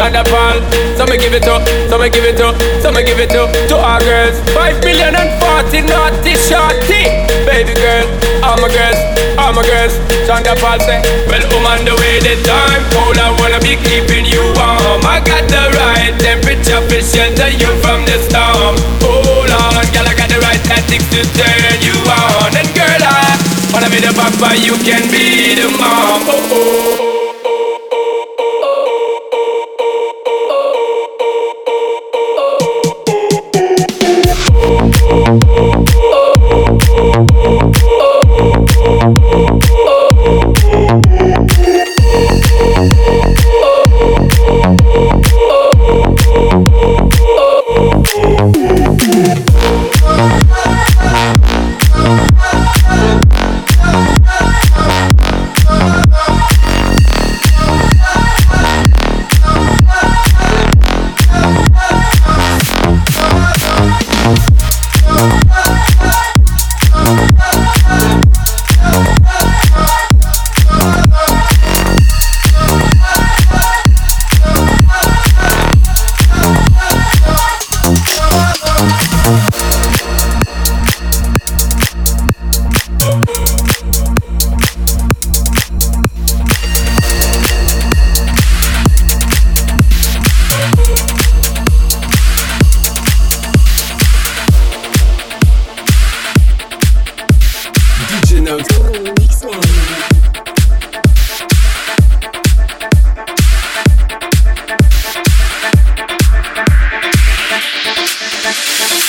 Sean da Paul. So me give it up, so me give it up, so me give it up to our girls. Five million and forty naughty shorty. Baby girl, all my girls, all my girls. Sean da Paul say, Well, I'm on the way, the time cold. I wanna be keeping you warm. I got the right temperature for shelter you from the storm. Hold on, girl, I got the right tactics to turn you on. And girl, I wanna be the papa, you can be the mom. Oh, oh, oh, oh.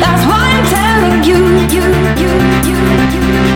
That's why I'm telling you, you, you, you, you.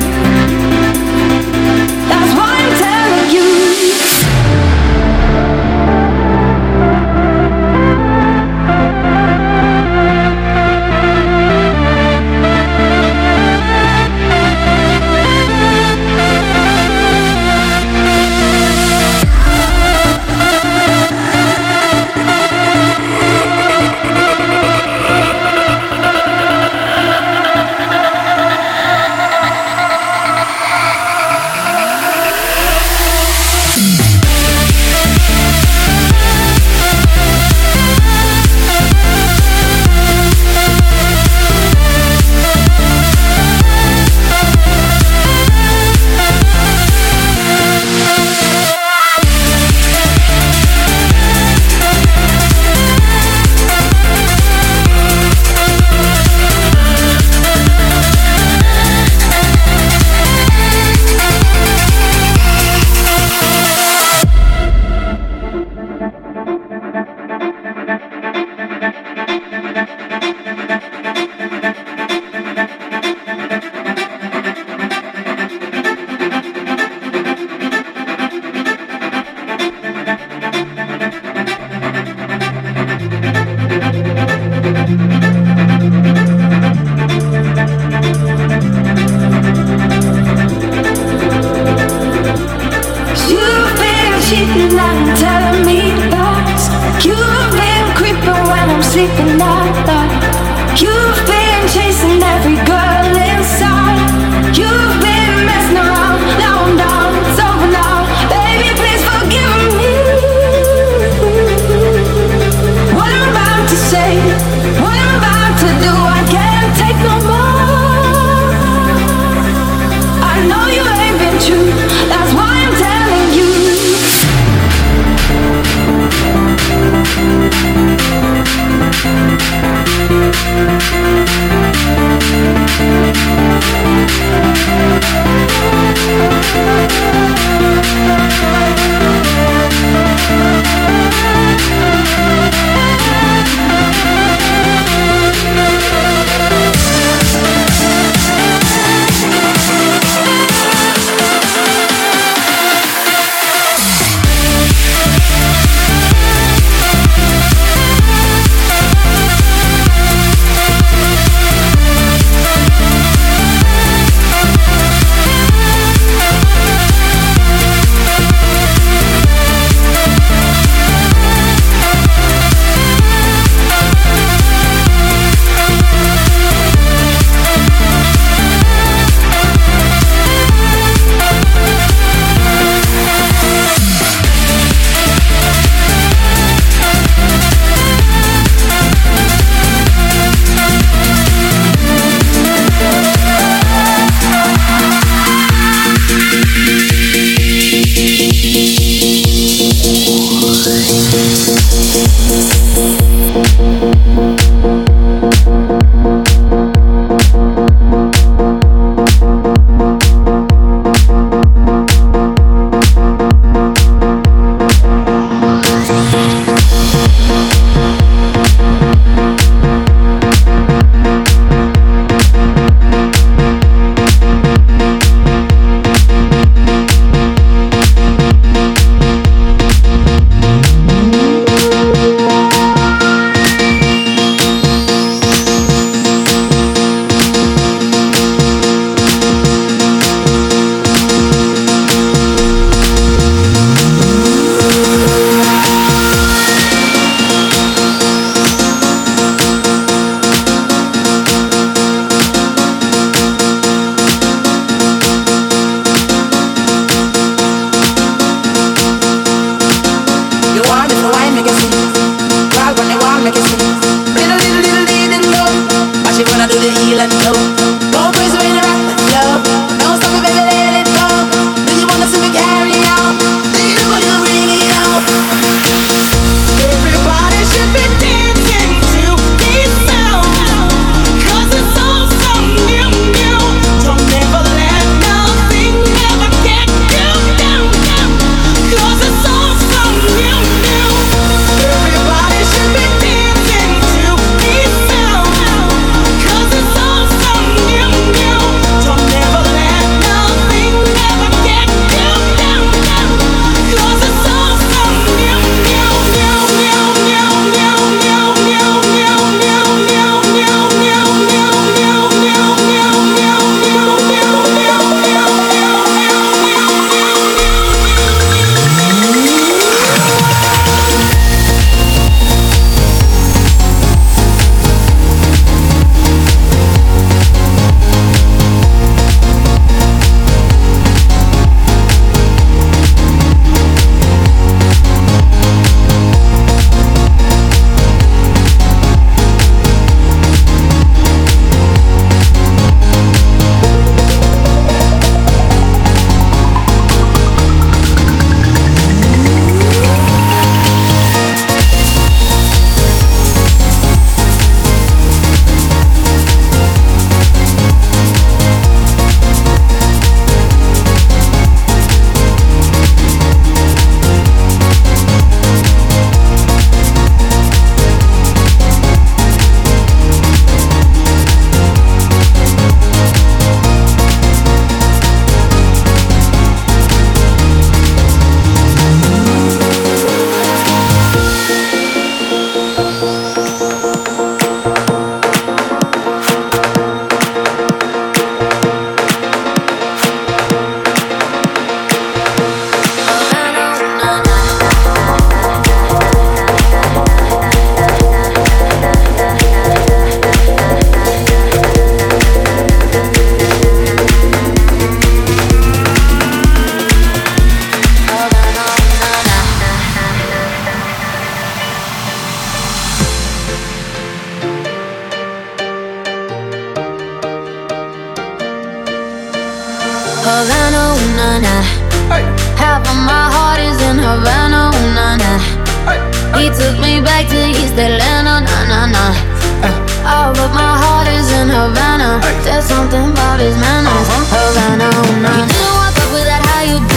Havana, ooh, na nah. He took me back to East Atlanta, na na na. Oh, but my heart is in Havana. There's something about his manners, uh-huh. Havana, oh na na. You didn't walk up with that, how you do.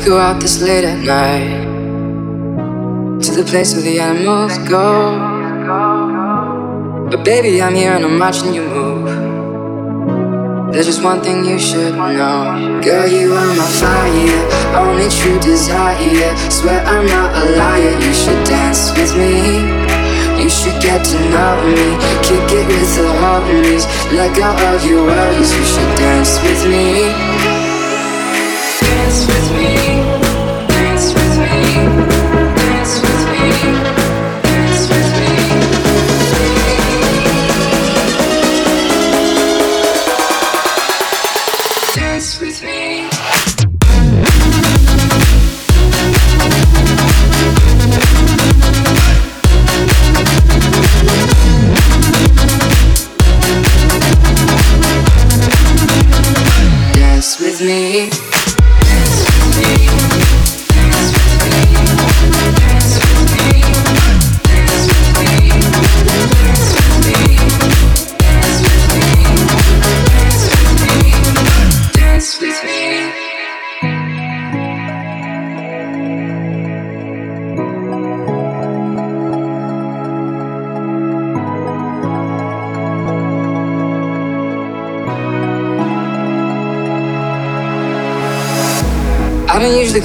to go out this late at night to the place where the animals go. But baby, I'm here and I'm watching you move. There's just one thing you should know. Girl, you are my fire, only true desire. Swear I'm not a liar, you should dance with me. You should get to know me. Kick it with the harmonies. Let go of your worries. You should dance with me.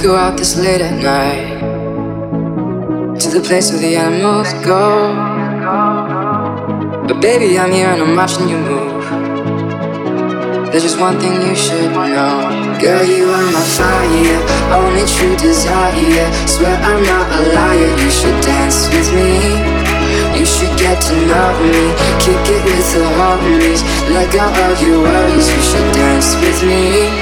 Go out this late at night to the place where the animals go. But baby, I'm here and I'm watching you move. There's just one thing you should know. Girl, you are my fire, only true desire. Swear I'm not a liar, you should dance with me. You should get to know me, kick it with the homies. Let go of your worries, you should dance with me.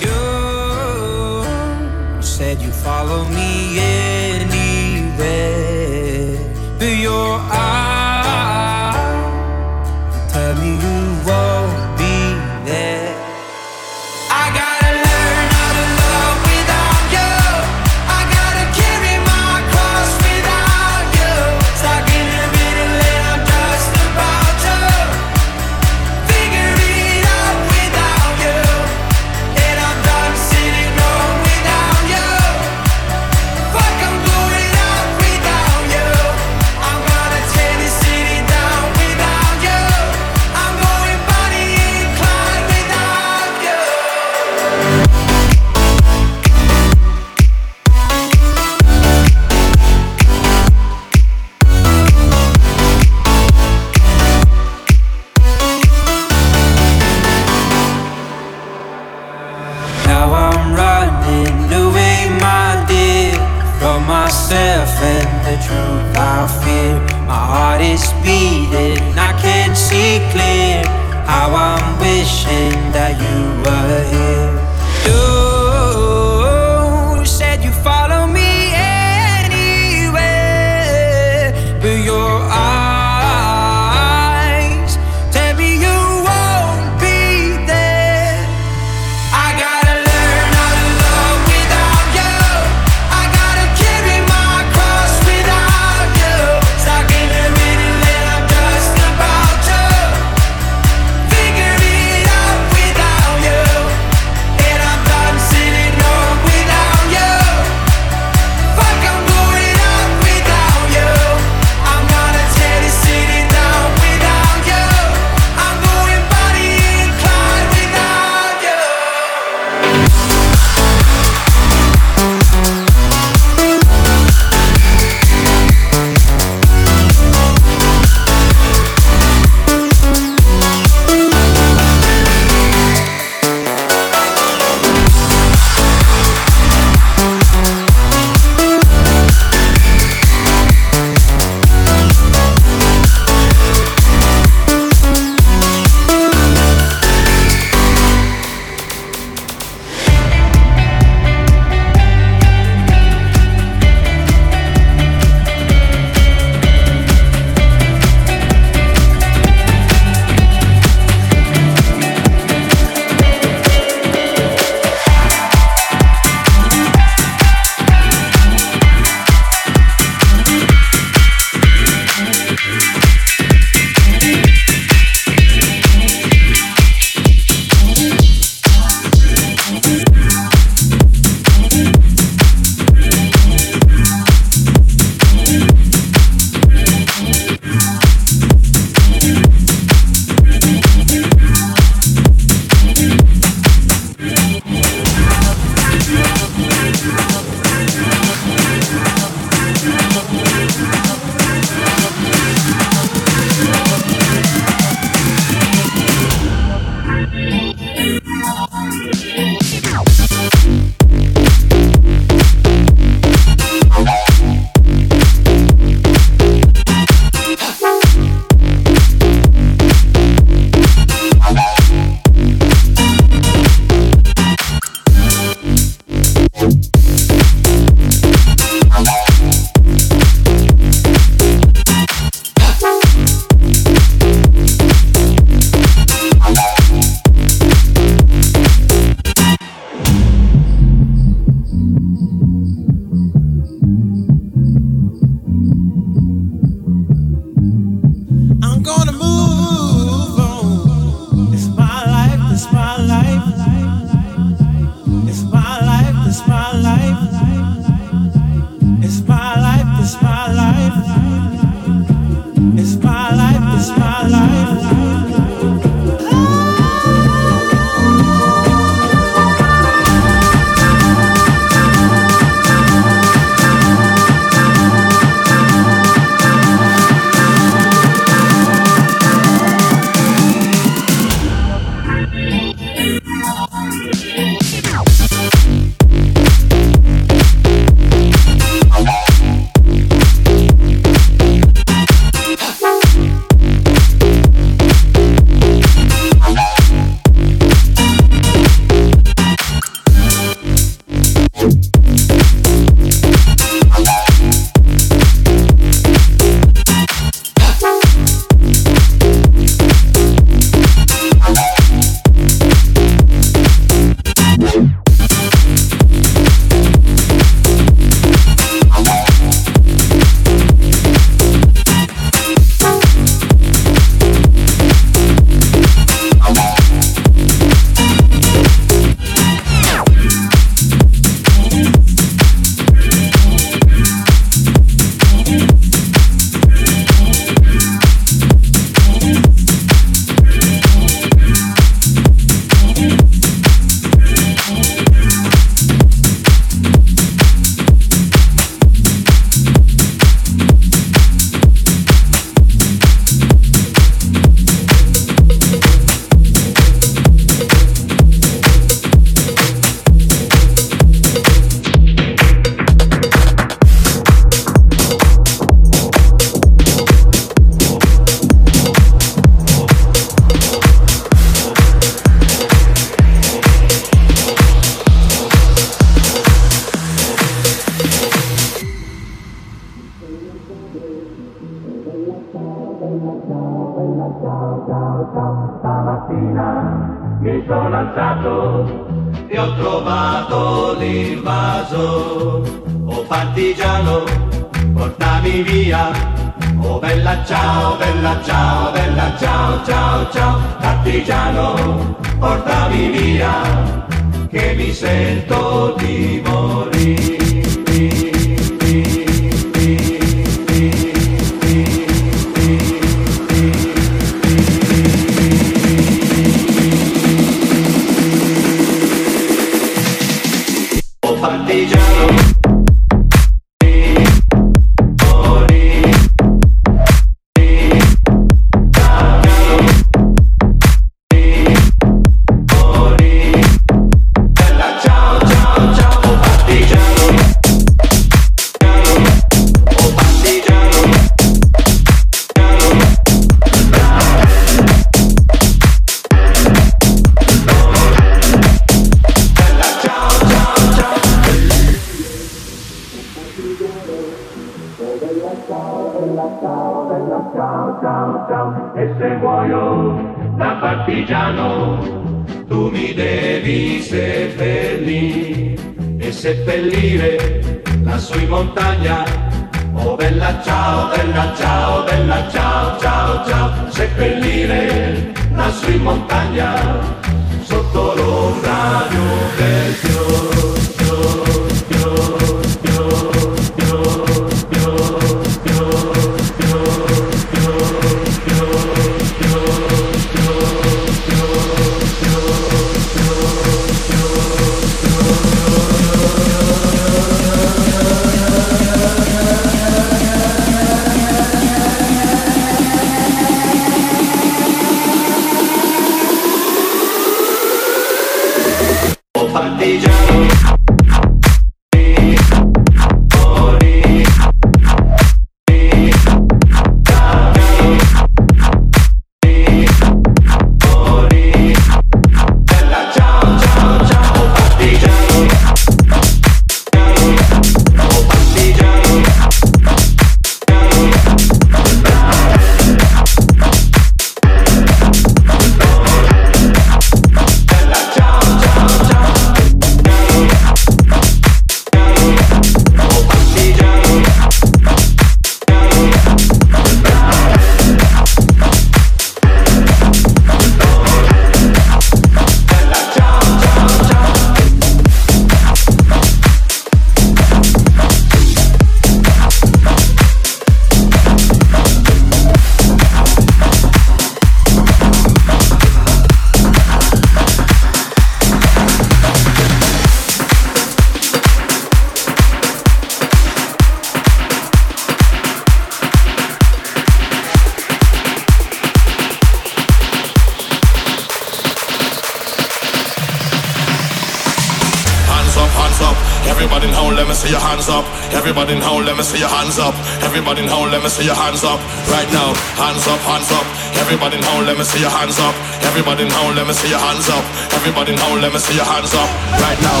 me see your hands up. Everybody now, let me see your hands up. Everybody now, let me see your hands up. Right now,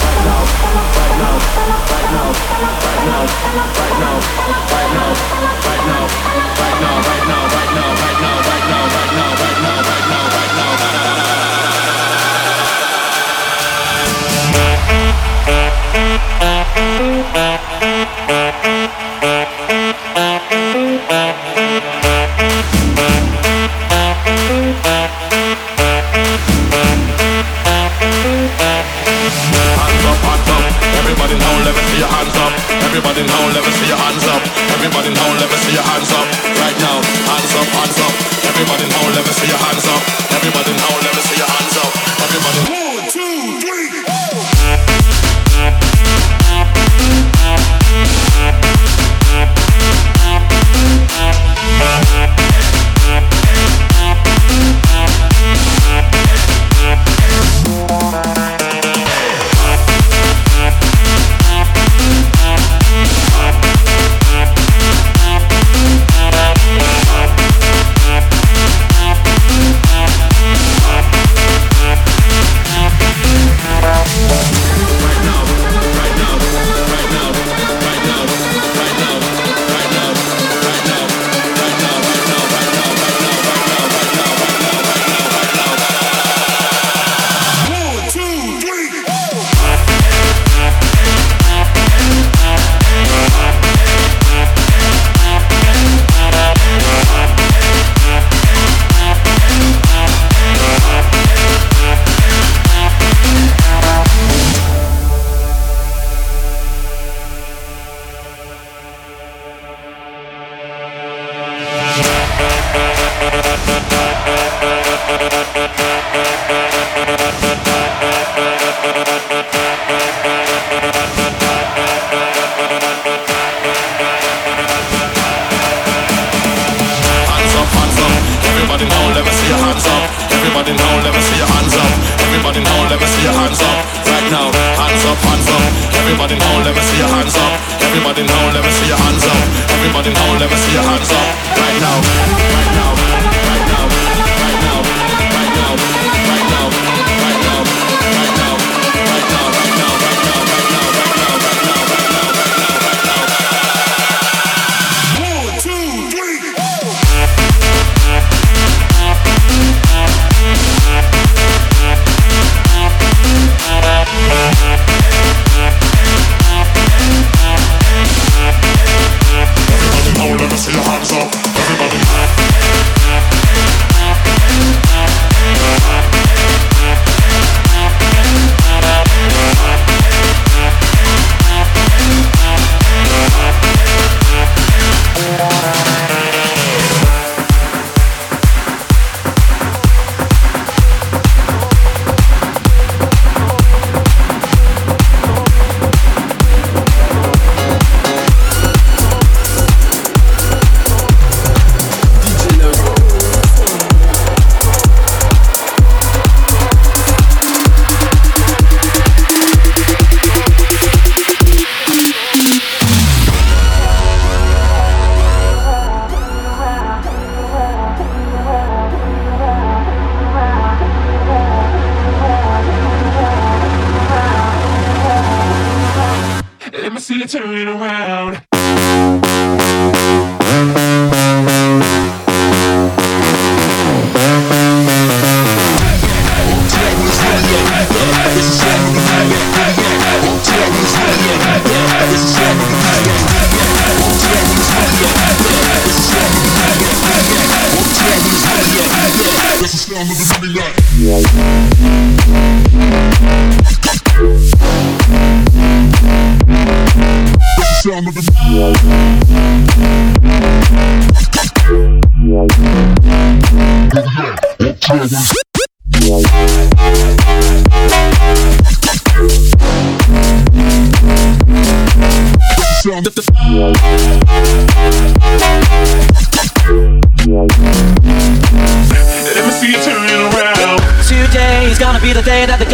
right now, right now, right now, right now, right now. Right now.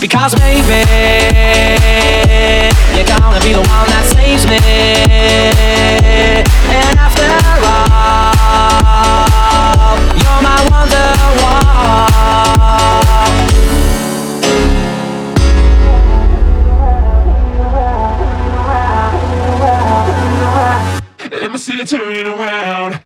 Because maybe you're gonna be the one that saves me. And after all, you're my wonderwall. Let me see you turn around.